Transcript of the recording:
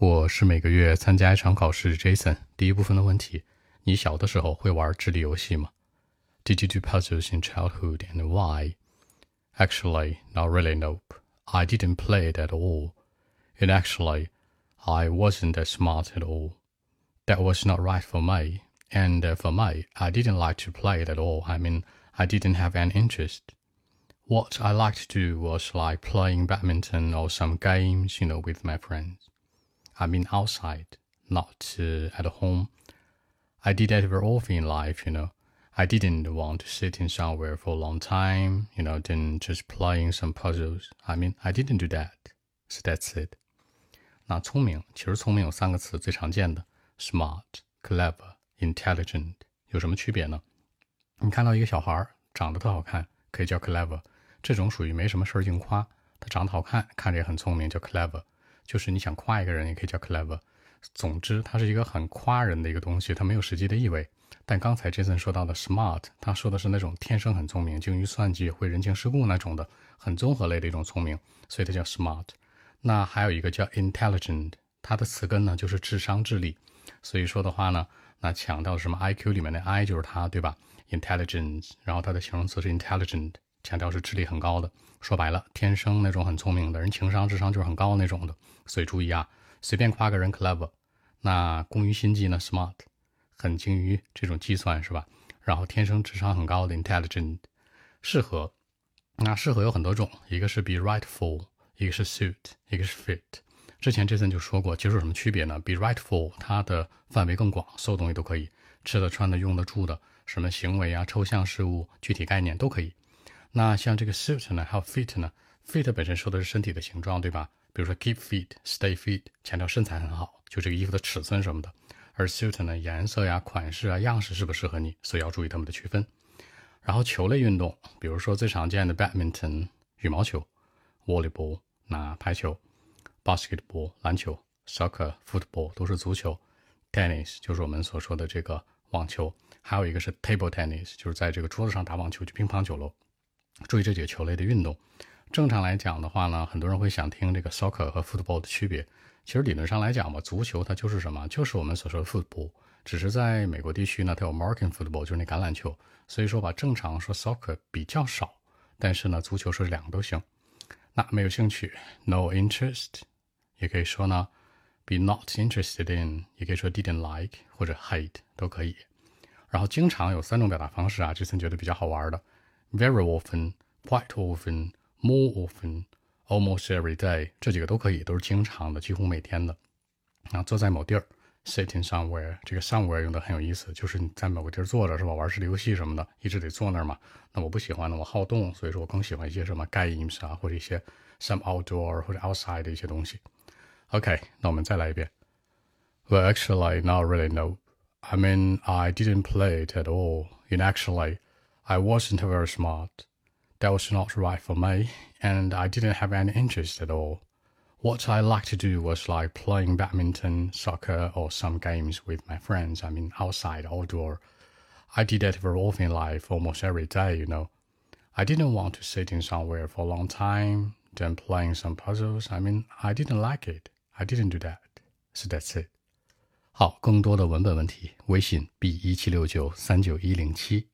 我是每个月参加一场考试，Jason。第一部分的问题：你小的时候会玩智力游戏吗？Did you do puzzles in childhood and why? Actually, not really. Nope. I didn't play it at all. And actually, I wasn't that smart at all. That was not right for me. And for me, I didn't like to play it at all. I mean, I didn't have any interest. What I liked to do was like playing badminton or some games, you know, with my friends. I mean outside, not uh, at home. I did that very often in life, you know. I didn't want to sit in somewhere for a long time, you know, then just playing some puzzles. I mean, I didn't do that. So that's it. 那聪明，其实聪明有三个词，最常见的 smart、clever、intelligent，有什么区别呢？你看到一个小孩长得特好看，可以叫 clever，这种属于没什么事儿硬夸，他长得好看，看着也很聪明，叫 clever。 就是你想夸一个人，也可以叫 clever。总之，它是一个很夸人的一个东西，它没有实际的意味。但刚才 Jason 说到的 smart，他说的是那种天生很聪明、精于算计、会人情世故那种的，很综合类的一种聪明，所以它叫 smart。那还有一个叫 intelligent，它的词根呢就是智商、智力。所以说的话呢，那强调什么 IQ 里面的 I 就是它，对吧？intelligence，然后它的形容词是 intelligent，强调是智力很高的。说白了，天生那种很聪明的人，情商、智商就是很高那种的。所以注意啊，随便夸个人 clever，那工于心计呢 smart，很精于这种计算是吧？然后天生智商很高的 intelligent，适合，那适合有很多种，一个是 be right for，一个是 suit，一个是 fit。之前 Jason 就说过，其实有什么区别呢？be right for 它的范围更广，所有东西都可以，吃的、穿的、用的、住的，什么行为啊、抽象事物、具体概念都可以。那像这个 suit 呢，还有 fit 呢？fit 本身说的是身体的形状，对吧？比如说 keep fit、stay fit，强调身材很好，就这个衣服的尺寸什么的。而 suit 呢，颜色呀、款式啊、样式适不适合你，所以要注意它们的区分。然后球类运动，比如说最常见的 badminton 羽毛球、volleyball 那排球、basketball 篮球、soccer football 都是足球、tennis 就是我们所说的这个网球，还有一个是 table tennis，就是在这个桌子上打网球，就乒乓球喽。注意这几个球类的运动。正常来讲的话呢，很多人会想听这个 soccer 和 football 的区别。其实理论上来讲吧，足球它就是什么？就是我们所说的 football。只是在美国地区呢，它有 American football，就是那橄榄球。所以说吧，正常说 soccer 比较少，但是呢，足球是两个都行。那没有兴趣，no interest，也可以说呢，be not interested in，也可以说 didn't like 或者 hate 都可以。然后经常有三种表达方式啊，这次觉得比较好玩的。Very often, quite often, more often, almost every day，这几个都可以，都是经常的，几乎每天的。啊，坐在某地儿，sitting somewhere，这个 somewhere 用的很有意思，就是你在某个地儿坐着是吧？玩智力游戏什么的，一直得坐那儿嘛。那我不喜欢呢，我好动，所以说我更喜欢一些什么 games 啊，或者一些 some outdoor 或者 outside 的一些东西。OK，那我们再来一遍。Well, actually, not really. No, I mean I didn't play it at all. And actually. I wasn't very smart. That was not right for me, and I didn't have any interest at all. What I liked to do was like playing badminton, soccer, or some games with my friends. I mean, outside, outdoor. I did that very often in life, almost every day, you know. I didn't want to sit in somewhere for a long time, then playing some puzzles. I mean, I didn't like it. I didn't do that. So that's it. 好，更多的文本问题，微信 b 一七六九三九一零七。